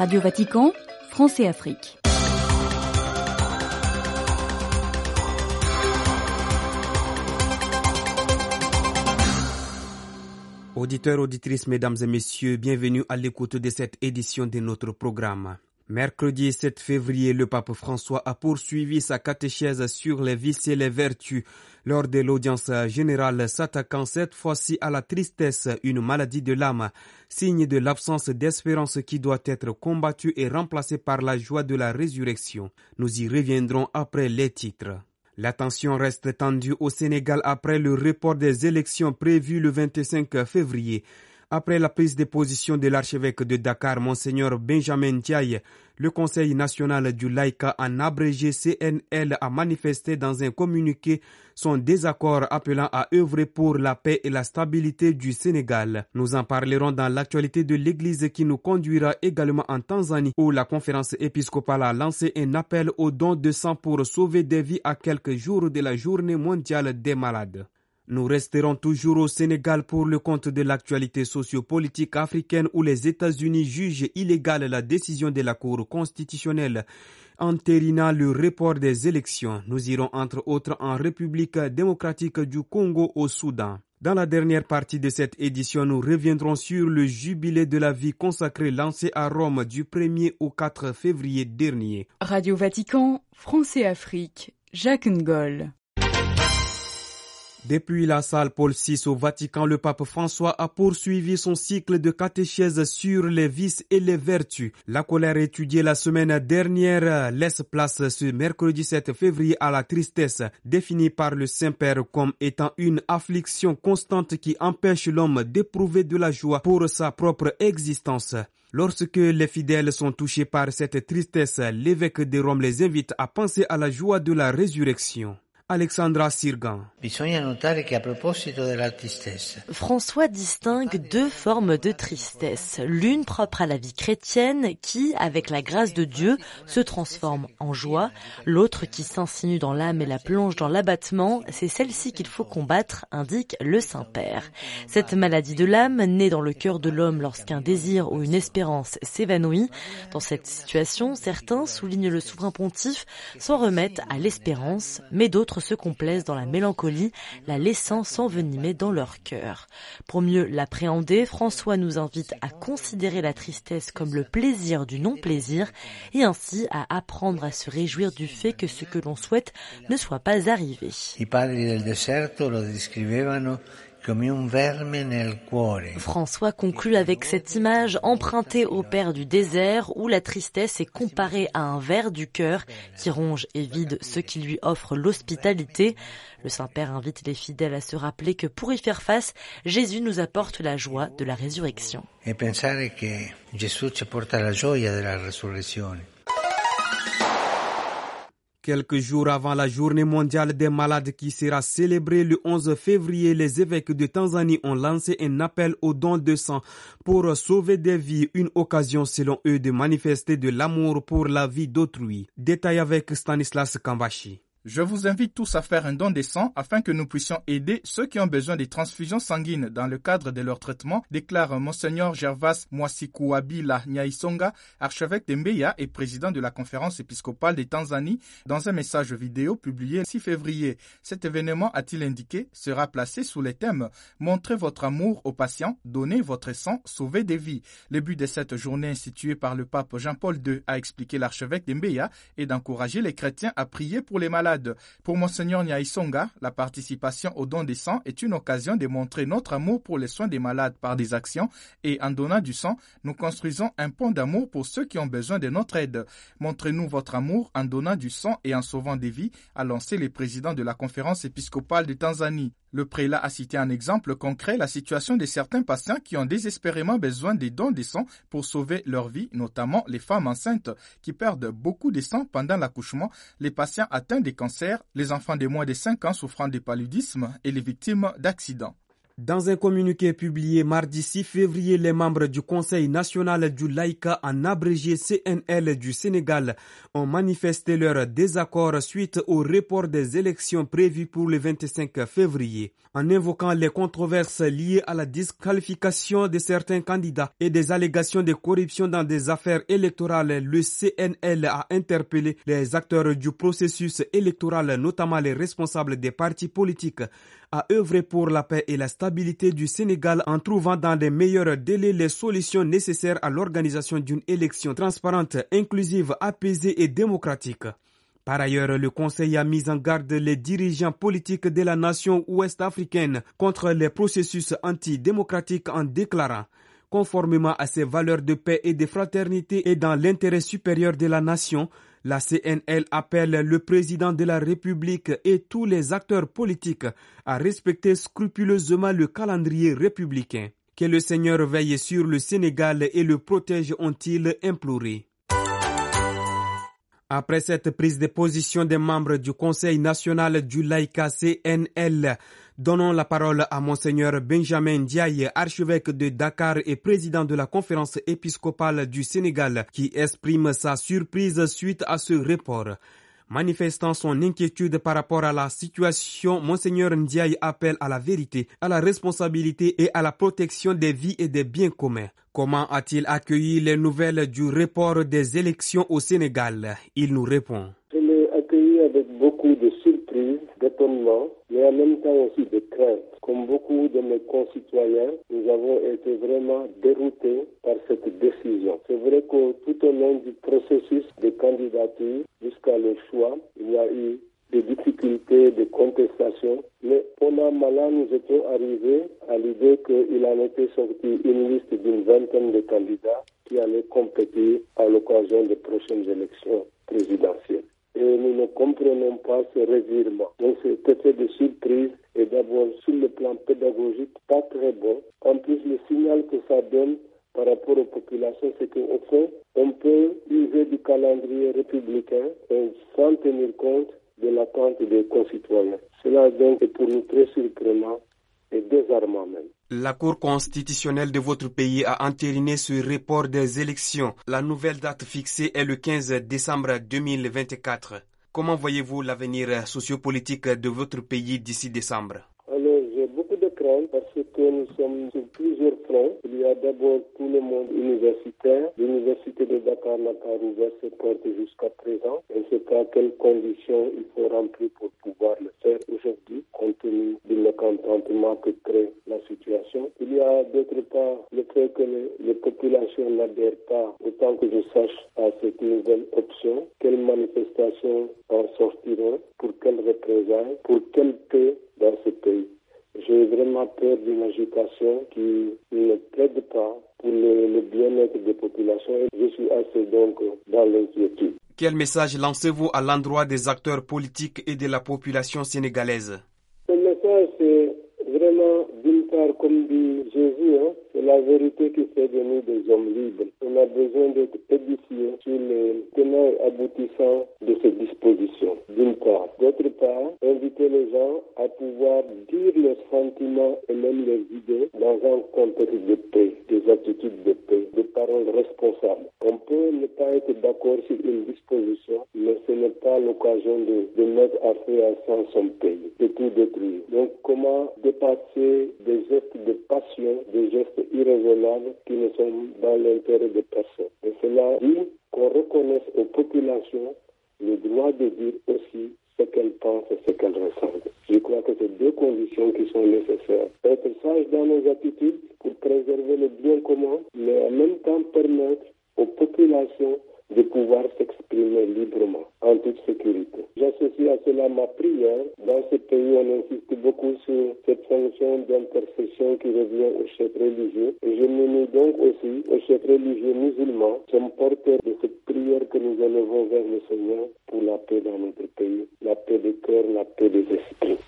Radio Vatican, France et Afrique. Auditeurs, auditrices, mesdames et messieurs, bienvenue à l'écoute de cette édition de notre programme. Mercredi 7 février, le pape François a poursuivi sa catéchèse sur les vices et les vertus lors de l'audience générale s'attaquant cette fois-ci à la tristesse, une maladie de l'âme, signe de l'absence d'espérance qui doit être combattue et remplacée par la joie de la résurrection. Nous y reviendrons après les titres. L'attention reste tendue au Sénégal après le report des élections prévues le 25 février. Après la prise de position de l'archevêque de Dakar, Monseigneur Benjamin Thiaye, le Conseil national du laïka en abrégé CNL a manifesté dans un communiqué son désaccord appelant à œuvrer pour la paix et la stabilité du Sénégal. Nous en parlerons dans l'actualité de l'Église qui nous conduira également en Tanzanie où la conférence épiscopale a lancé un appel au don de sang pour sauver des vies à quelques jours de la journée mondiale des malades. Nous resterons toujours au Sénégal pour le compte de l'actualité sociopolitique africaine où les États-Unis jugent illégale la décision de la Cour constitutionnelle entérinant le report des élections. Nous irons entre autres en République démocratique du Congo au Soudan. Dans la dernière partie de cette édition, nous reviendrons sur le jubilé de la vie consacré lancé à Rome du 1er au 4 février dernier. Radio Vatican, France et Afrique, Jacques Ngol. Depuis la salle Paul VI au Vatican, le pape François a poursuivi son cycle de catéchèse sur les vices et les vertus. La colère étudiée la semaine dernière laisse place ce mercredi 7 février à la tristesse, définie par le Saint-Père comme étant une affliction constante qui empêche l'homme d'éprouver de la joie pour sa propre existence. Lorsque les fidèles sont touchés par cette tristesse, l'évêque de Rome les invite à penser à la joie de la résurrection. Alexandra Sirgan. François distingue deux formes de tristesse. L'une propre à la vie chrétienne qui, avec la grâce de Dieu, se transforme en joie. L'autre qui s'insinue dans l'âme et la plonge dans l'abattement, c'est celle-ci qu'il faut combattre, indique le Saint-Père. Cette maladie de l'âme naît dans le cœur de l'homme lorsqu'un désir ou une espérance s'évanouit. Dans cette situation, certains, soulignent le souverain pontife, s'en remettent à l'espérance, mais d'autres se complaisent dans la mélancolie, la laissant s'envenimer dans leur cœur. Pour mieux l'appréhender, François nous invite à considérer la tristesse comme le plaisir du non-plaisir et ainsi à apprendre à se réjouir du fait que ce que l'on souhaite ne soit pas arrivé. François conclut avec cette image empruntée au Père du désert où la tristesse est comparée à un ver du cœur qui ronge et vide ce qui lui offre l'hospitalité. Le Saint-Père invite les fidèles à se rappeler que pour y faire face, Jésus nous apporte la joie de la résurrection. Et penser que Jésus ci porta la resurrezione. Quelques jours avant la journée mondiale des malades qui sera célébrée le 11 février, les évêques de Tanzanie ont lancé un appel au don de sang pour sauver des vies, une occasion selon eux de manifester de l'amour pour la vie d'autrui. Détail avec Stanislas Kambashi. Je vous invite tous à faire un don de sang afin que nous puissions aider ceux qui ont besoin des transfusions sanguines dans le cadre de leur traitement, déclare Monseigneur Gervas Mwasikouabila Nyaisonga, archevêque de Mbeya et président de la conférence épiscopale de Tanzanie, dans un message vidéo publié le 6 février. Cet événement, a-t-il indiqué, sera placé sous les thèmes Montrez votre amour aux patients, donnez votre sang, sauvez des vies. Le but de cette journée instituée par le pape Jean-Paul II, a expliqué l'archevêque de Mbeya, est d'encourager les chrétiens à prier pour les malades pour Monseigneur Nyaisonga, la participation au don des sang est une occasion de montrer notre amour pour les soins des malades par des actions et en donnant du sang, nous construisons un pont d'amour pour ceux qui ont besoin de notre aide. Montrez-nous votre amour en donnant du sang et en sauvant des vies, a lancé le président de la conférence épiscopale de Tanzanie. Le prélat a cité un exemple concret la situation de certains patients qui ont désespérément besoin des dons de sang pour sauver leur vie, notamment les femmes enceintes qui perdent beaucoup de sang pendant l'accouchement, les patients atteints des cancers, les enfants de moins de 5 ans souffrant de paludisme et les victimes d'accidents. Dans un communiqué publié mardi 6 février, les membres du Conseil national du Laïka en abrégé CNL du Sénégal ont manifesté leur désaccord suite au report des élections prévues pour le 25 février. En invoquant les controverses liées à la disqualification de certains candidats et des allégations de corruption dans des affaires électorales, le CNL a interpellé les acteurs du processus électoral, notamment les responsables des partis politiques, à œuvrer pour la paix et la stabilité du Sénégal en trouvant dans les meilleurs délais les solutions nécessaires à l'organisation d'une élection transparente, inclusive, apaisée et démocratique. Par ailleurs, le Conseil a mis en garde les dirigeants politiques de la nation ouest-africaine contre les processus antidémocratiques en déclarant conformément à ses valeurs de paix et de fraternité et dans l'intérêt supérieur de la nation, la CNL appelle le président de la République et tous les acteurs politiques à respecter scrupuleusement le calendrier républicain. Que le Seigneur veille sur le Sénégal et le protège, ont-ils imploré. Après cette prise de position des membres du Conseil national du laïka CNL, Donnons la parole à Monseigneur Benjamin Ndiaye, archevêque de Dakar et président de la conférence épiscopale du Sénégal, qui exprime sa surprise suite à ce report. Manifestant son inquiétude par rapport à la situation, Monseigneur Ndiaye appelle à la vérité, à la responsabilité et à la protection des vies et des biens communs. Comment a-t-il accueilli les nouvelles du report des élections au Sénégal? Il nous répond. D'étonnement mais en même temps aussi de crainte. Comme beaucoup de mes concitoyens, nous avons été vraiment déroutés par cette décision. C'est vrai que tout au long du processus de candidature jusqu'à le choix, il y a eu des difficultés, des contestations, mais pendant malin, nous étions arrivés à l'idée qu'il en était sorti une liste d'une vingtaine de candidats qui allaient compétir à l'occasion des prochaines élections présidentielles et nous ne comprenons pas ce revirement. Donc cet effet de surprise est d'abord sur le plan pédagogique pas très bon. En plus, le signal que ça donne par rapport aux populations, c'est qu'au fond, on peut user du calendrier républicain sans tenir compte de l'attente des concitoyens. Cela donc est pour nous très surprenant et désarmant même. La Cour constitutionnelle de votre pays a entériné ce report des élections. La nouvelle date fixée est le 15 décembre 2024. Comment voyez-vous l'avenir sociopolitique de votre pays d'ici décembre? Alors, j'ai beaucoup de craintes parce que nous sommes fronts. Il y a d'abord tout le monde universitaire. L'université de Dakar n'a pas ouvert ses portes jusqu'à présent. Et c'est à quelles conditions il faut remplir pour pouvoir le faire aujourd'hui, compte tenu du mécontentement que crée la situation. Il y a d'autre part le fait que les, populations n'adhèrent pas, autant que je sache, à cette nouvelle option. Quelles manifestations en sortiront? Pour quelles représailles? Pour quelle paix dans ce pays? J'ai vraiment peur d'une agitation qui ne plaide pas pour le, bien-être des populations et je suis assez donc dans l'inquiétude. Quel message lancez-vous à l'endroit des acteurs politiques et de la population sénégalaise? Ce message, c'est vraiment, d'une part, comme dit Jésus, hein, c'est la vérité qui fait de nous des hommes libres. On a besoin d'être édifiés sur les tenants aboutissants de ces dispositions, d'une part. D'autre part, inviter les gens à pouvoir dire leurs sentiments et même leurs idées dans un contexte de paix, des attitudes de paix, des paroles responsables. On peut ne pas être d'accord sur une disposition, mais ce n'est pas l'occasion de, mettre à feu à sang son pays, de tout détruire. Donc, comment dépasser des gestes de passion, des gestes irraisonnables qui ne sont dans l'intérêt de personne. Et cela dit qu'on reconnaisse aux populations le droit de dire aussi ce qu'elles pensent et ce qu'elles ressentent. Je crois que c'est deux conditions qui sont nécessaires. Être sage dans nos attitudes pour préserver le bien commun, mais en même temps permettre aux populations de pouvoir s'exprimer librement, en toute sécurité. J'associe à cela ma prière. Dans ce pays, on insiste beaucoup sur cette fonction d'intercession qui revient aux chefs religieux. Je m'unis donc aussi aux chefs religieux musulmans, comme porteurs de cette prière que nous élevons vers le Seigneur pour la paix dans notre pays, la paix des cœurs, la paix des esprits.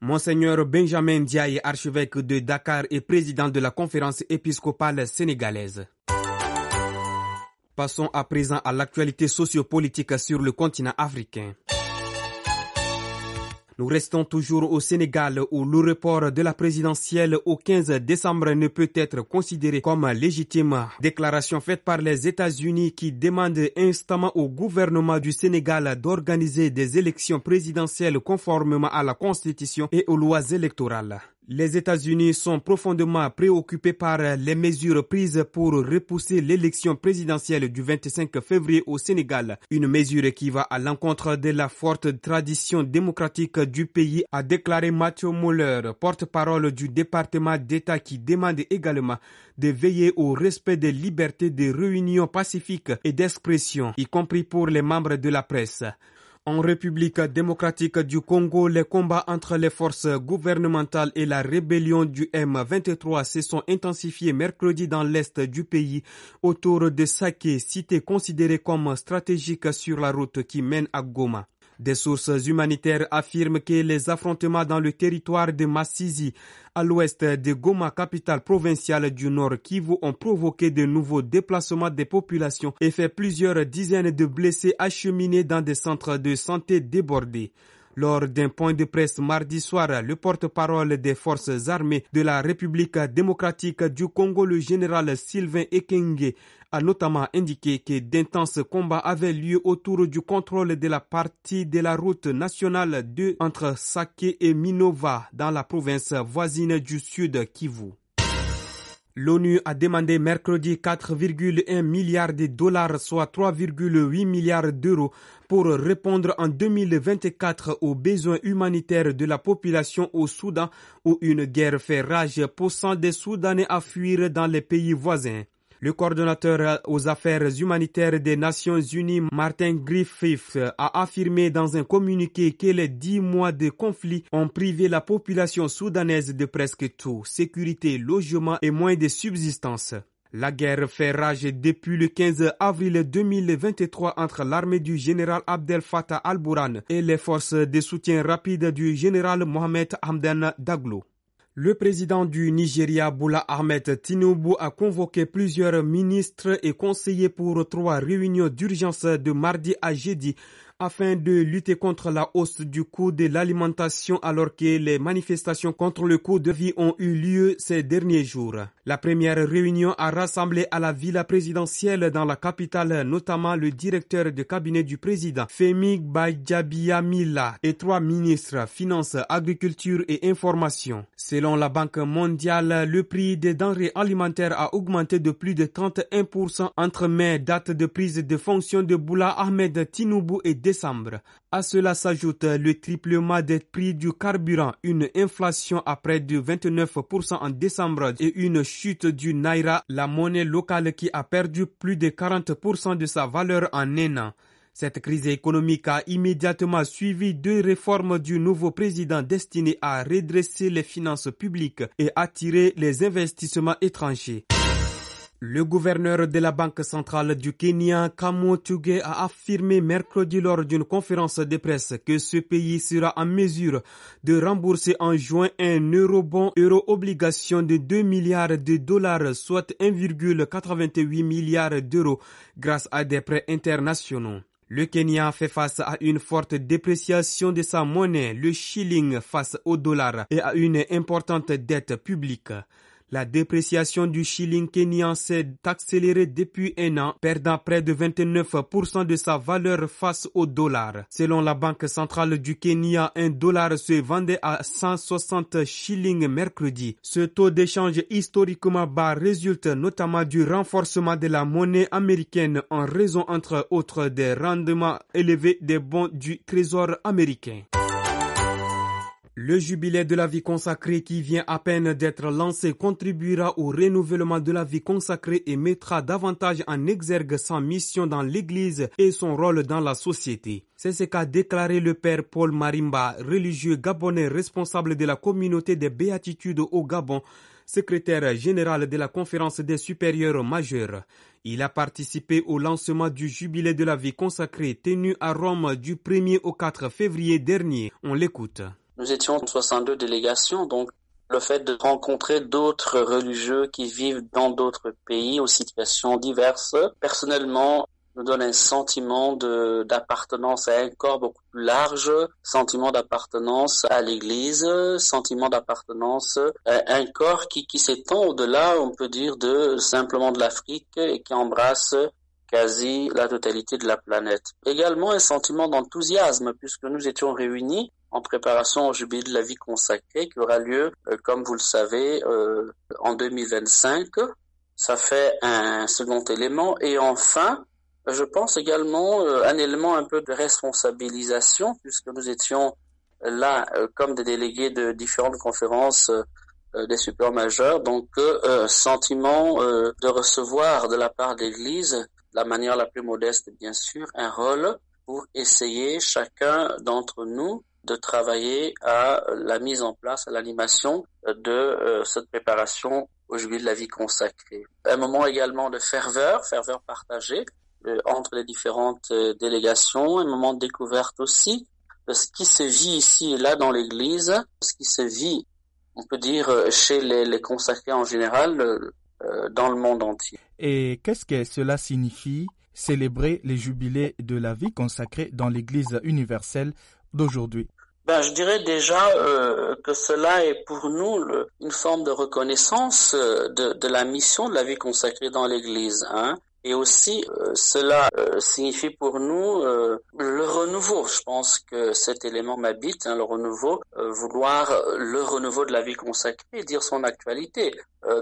Monseigneur Benjamin Ndiaye, archevêque de Dakar et président de la conférence épiscopale sénégalaise. Passons à présent à l'actualité sociopolitique sur le continent africain. Nous restons toujours au Sénégal où le report de la présidentielle au 15 décembre ne peut être considéré comme légitime. Déclaration faite par les États-Unis qui demandent instamment au gouvernement du Sénégal d'organiser des élections présidentielles conformément à la Constitution et aux lois électorales. Les États-Unis sont profondément préoccupés par les mesures prises pour repousser l'élection présidentielle du 25 février au Sénégal, une mesure qui va à l'encontre de la forte tradition démocratique du pays, a déclaré Mathieu Muller, porte-parole du département d'État qui demande également de veiller au respect des libertés de réunion pacifique et d'expression, y compris pour les membres de la presse. En République démocratique du Congo, les combats entre les forces gouvernementales et la rébellion du M23 se sont intensifiés mercredi dans l'est du pays autour de Sake, cité considérée comme stratégique sur la route qui mène à Goma. Des sources humanitaires affirment que les affrontements dans le territoire de Massisi, à l'ouest de Goma, capitale provinciale du Nord Kivu, ont provoqué de nouveaux déplacements des populations et fait plusieurs dizaines de blessés acheminés dans des centres de santé débordés. Lors d'un point de presse mardi soir, le porte-parole des forces armées de la République démocratique du Congo, le général Sylvain Ekenge, a notamment indiqué que d'intenses combats avaient lieu autour du contrôle de la partie de la route nationale 2 entre Sake et Minova dans la province voisine du sud Kivu. L'ONU a demandé mercredi 4,1 milliards de dollars, soit 3,8 milliards d'euros, pour répondre en 2024 aux besoins humanitaires de la population au Soudan, où une guerre fait rage, poussant des Soudanais à fuir dans les pays voisins. Le coordonnateur aux affaires humanitaires des Nations Unies, Martin Griffith, a affirmé dans un communiqué que les dix mois de conflit ont privé la population soudanaise de presque tout, sécurité, logement et moins de subsistance. La guerre fait rage depuis le 15 avril 2023 entre l'armée du général Abdel Fattah al-Burhan et les forces de soutien rapide du général Mohamed Hamdan Daglo. Le président du Nigeria, Boula Ahmed Tinubu, a convoqué plusieurs ministres et conseillers pour trois réunions d'urgence de mardi à jeudi afin de lutter contre la hausse du coût de l'alimentation alors que les manifestations contre le coût de vie ont eu lieu ces derniers jours. La première réunion a rassemblé à la villa présidentielle dans la capitale notamment le directeur de cabinet du président Femi Bajabiamila et trois ministres finances, agriculture et information. Selon la Banque mondiale, le prix des denrées alimentaires a augmenté de plus de 31% entre mai, date de prise de fonction de Boula Ahmed Tinubu et À cela s'ajoute le triplement des prix du carburant, une inflation à près de 29% en décembre et une chute du Naira, la monnaie locale qui a perdu plus de 40% de sa valeur en un an. Cette crise économique a immédiatement suivi deux réformes du nouveau président destinées à redresser les finances publiques et attirer les investissements étrangers. Le gouverneur de la Banque centrale du Kenya, Kamo Tuge, a affirmé mercredi lors d'une conférence de presse que ce pays sera en mesure de rembourser en juin un eurobond euro-obligation de 2 milliards de dollars, soit 1,88 milliards d'euros, grâce à des prêts internationaux. Le Kenya fait face à une forte dépréciation de sa monnaie, le shilling face au dollar, et à une importante dette publique. La dépréciation du shilling kenyan s'est accélérée depuis un an, perdant près de 29% de sa valeur face au dollar. Selon la Banque centrale du Kenya, un dollar se vendait à 160 shillings mercredi. Ce taux d'échange historiquement bas résulte notamment du renforcement de la monnaie américaine en raison entre autres des rendements élevés des bons du Trésor américain. Le jubilé de la vie consacrée qui vient à peine d'être lancé contribuera au renouvellement de la vie consacrée et mettra davantage en exergue sa mission dans l'Église et son rôle dans la société. C'est ce qu'a déclaré le père Paul Marimba, religieux gabonais responsable de la communauté des béatitudes au Gabon, secrétaire général de la conférence des supérieurs majeurs. Il a participé au lancement du jubilé de la vie consacrée tenu à Rome du 1er au 4 février dernier. On l'écoute. Nous étions 62 délégations, donc le fait de rencontrer d'autres religieux qui vivent dans d'autres pays aux situations diverses. Personnellement, nous donne un sentiment d'appartenance à un corps beaucoup plus large, sentiment d'appartenance à l'Église, sentiment d'appartenance à un corps qui, qui s'étend au-delà, on peut dire, de simplement de l'Afrique et qui embrasse quasi la totalité de la planète. Également un sentiment d'enthousiasme puisque nous étions réunis en préparation au jubilé de la vie consacrée qui aura lieu, euh, comme vous le savez, euh, en 2025. Ça fait un second élément. Et enfin, je pense également euh, un élément un peu de responsabilisation puisque nous étions là comme des délégués de différentes conférences des supérieurs majeurs, donc sentiment de recevoir de la part de l'Église la manière la plus modeste, bien sûr, un rôle pour essayer chacun d'entre nous de travailler à la mise en place, à l'animation de euh, cette préparation au jubilé de la vie consacrée. Un moment également de ferveur, ferveur partagée euh, entre les différentes euh, délégations, un moment de découverte aussi de ce qui se vit ici et là dans l'Église, ce qui se vit, on peut dire, chez les, consacrés en général, dans le monde entier. Et qu'est-ce que cela signifie célébrer les jubilés de la vie consacrée dans l'Église universelle d'aujourd'hui ben, je dirais déjà euh, que cela est pour nous une forme de reconnaissance euh, de, de, la mission de la vie consacrée dans l'Église. Hein. Et aussi, euh, cela euh, signifie pour nous euh, le renouveau. Je pense que cet élément m'habite, hein, le renouveau, vouloir le renouveau de la vie consacrée, dire son actualité.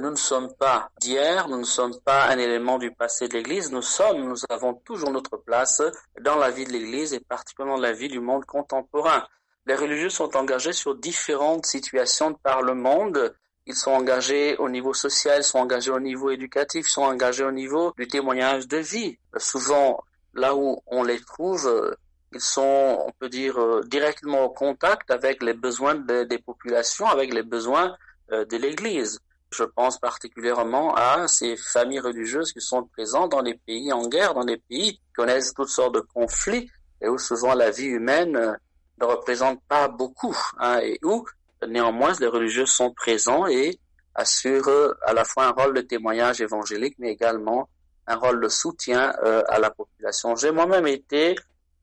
nous ne sommes pas d'hier, nous ne sommes pas un élément du passé de l'Église, nous sommes, nous avons toujours notre place dans la vie de l'Église et particulièrement la vie du monde contemporain. Les religieux sont engagés sur différentes situations par le monde ils sont engagés au niveau social, ils sont engagés au niveau éducatif, ils sont engagés au niveau du témoignage de vie. Souvent, là où on les trouve, ils sont, on peut dire, euh, directement au contact avec les besoins des populations, avec les besoins euh, de l'Église. Je pense particulièrement à ces familles religieuses qui sont présentes dans les pays en guerre, dans les pays qui connaissent toutes sortes de conflits et où souvent la vie humaine euh, ne représente pas beaucoup, hein, et où Néanmoins, les religieux sont présents et assurent à la fois un rôle de témoignage évangélique, mais également un rôle de soutien euh, à la population. J'ai moi-même été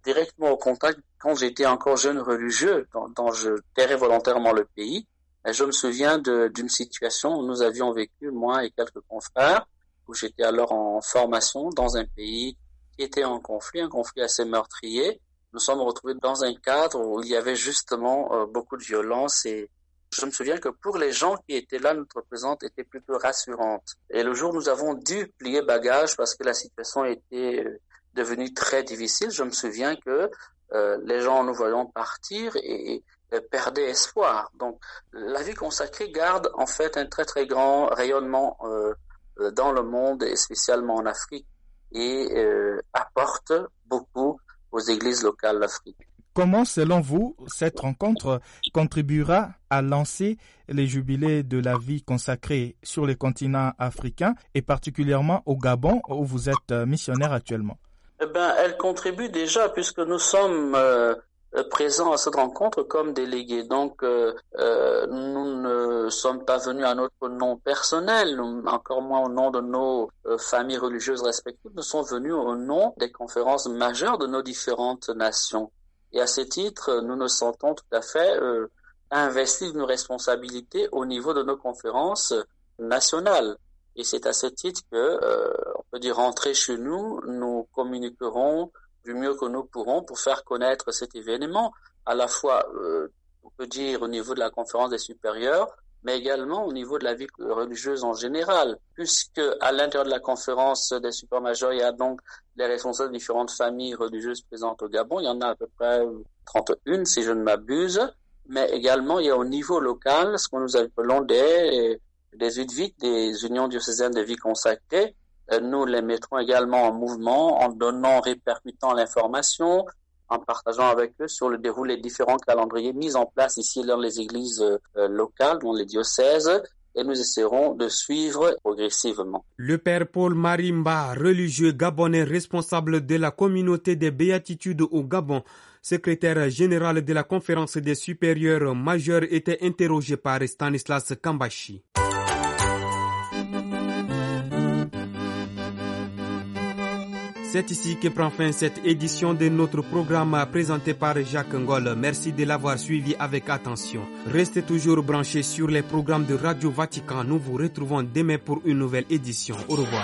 directement au contact quand j'étais encore jeune religieux, dont, je tairais volontairement le pays. Je me souviens d'une situation où nous avions vécu, moi et quelques confrères, où j'étais alors en formation dans un pays qui était en conflit, un conflit assez meurtrier, nous sommes retrouvés dans un cadre où il y avait justement euh, beaucoup de violence et je me souviens que pour les gens qui étaient là, notre présence était plutôt rassurante. Et le jour où nous avons dû plier bagage parce que la situation était euh, devenue très difficile, je me souviens que euh, les gens nous voyant partir et, perdaient espoir. Donc la vie consacrée garde en fait un très très grand rayonnement dans le monde et spécialement en Afrique et apporte beaucoup aux églises locales d'Afrique. Comment, selon vous, cette rencontre contribuera à lancer les jubilés de la vie consacrée sur les continents africains et particulièrement au Gabon où vous êtes missionnaire actuellement? Eh ben, Elle contribue déjà puisque nous sommes euh, euh, présents à cette rencontre comme délégués. Donc, euh, euh, nous ne sommes pas venus à notre nom personnel, encore moins au nom de nos familles religieuses respectives. Nous sommes venus au nom des conférences majeures de nos différentes nations. Et à ce titre, nous nous sentons tout à fait investis de nos responsabilités au niveau de nos conférences nationales. Et c'est à ce titre que, on peut dire, rentrer chez nous, nous communiquerons du mieux que nous pourrons pour faire connaître cet événement, à la fois, euh, on peut dire, au niveau de la conférence des supérieurs, mais également au niveau de la vie religieuse en général, puisque à l'intérieur de la conférence des supérieurs majeurs, il y a donc les responsables de différentes familles religieuses présentes au Gabon, il y en a à peu près 31 si je ne m'abuse, mais également il y a au niveau local ce que nous appelons des, des UDVIC, des unions diocésaines de vie consacrée, nous les mettrons également en mouvement en donnant, répercutant l'information, en partageant avec eux sur le déroulé des différents calendriers mis en place ici dans les églises euh, locales, dans les diocèses, et nous essaierons de suivre progressivement. Le père Paul Marimba, religieux gabonais responsable de la communauté des béatitudes au Gabon, secrétaire général de la conférence des supérieurs majeurs, était interrogé par Stanislas Kambashi. C'est ici que prend fin cette édition de notre programme présenté par Jacques Ngol. Merci de l'avoir suivi avec attention. Restez toujours branchés sur les programmes de Radio Vatican. Nous vous retrouvons demain pour une nouvelle édition. Au revoir.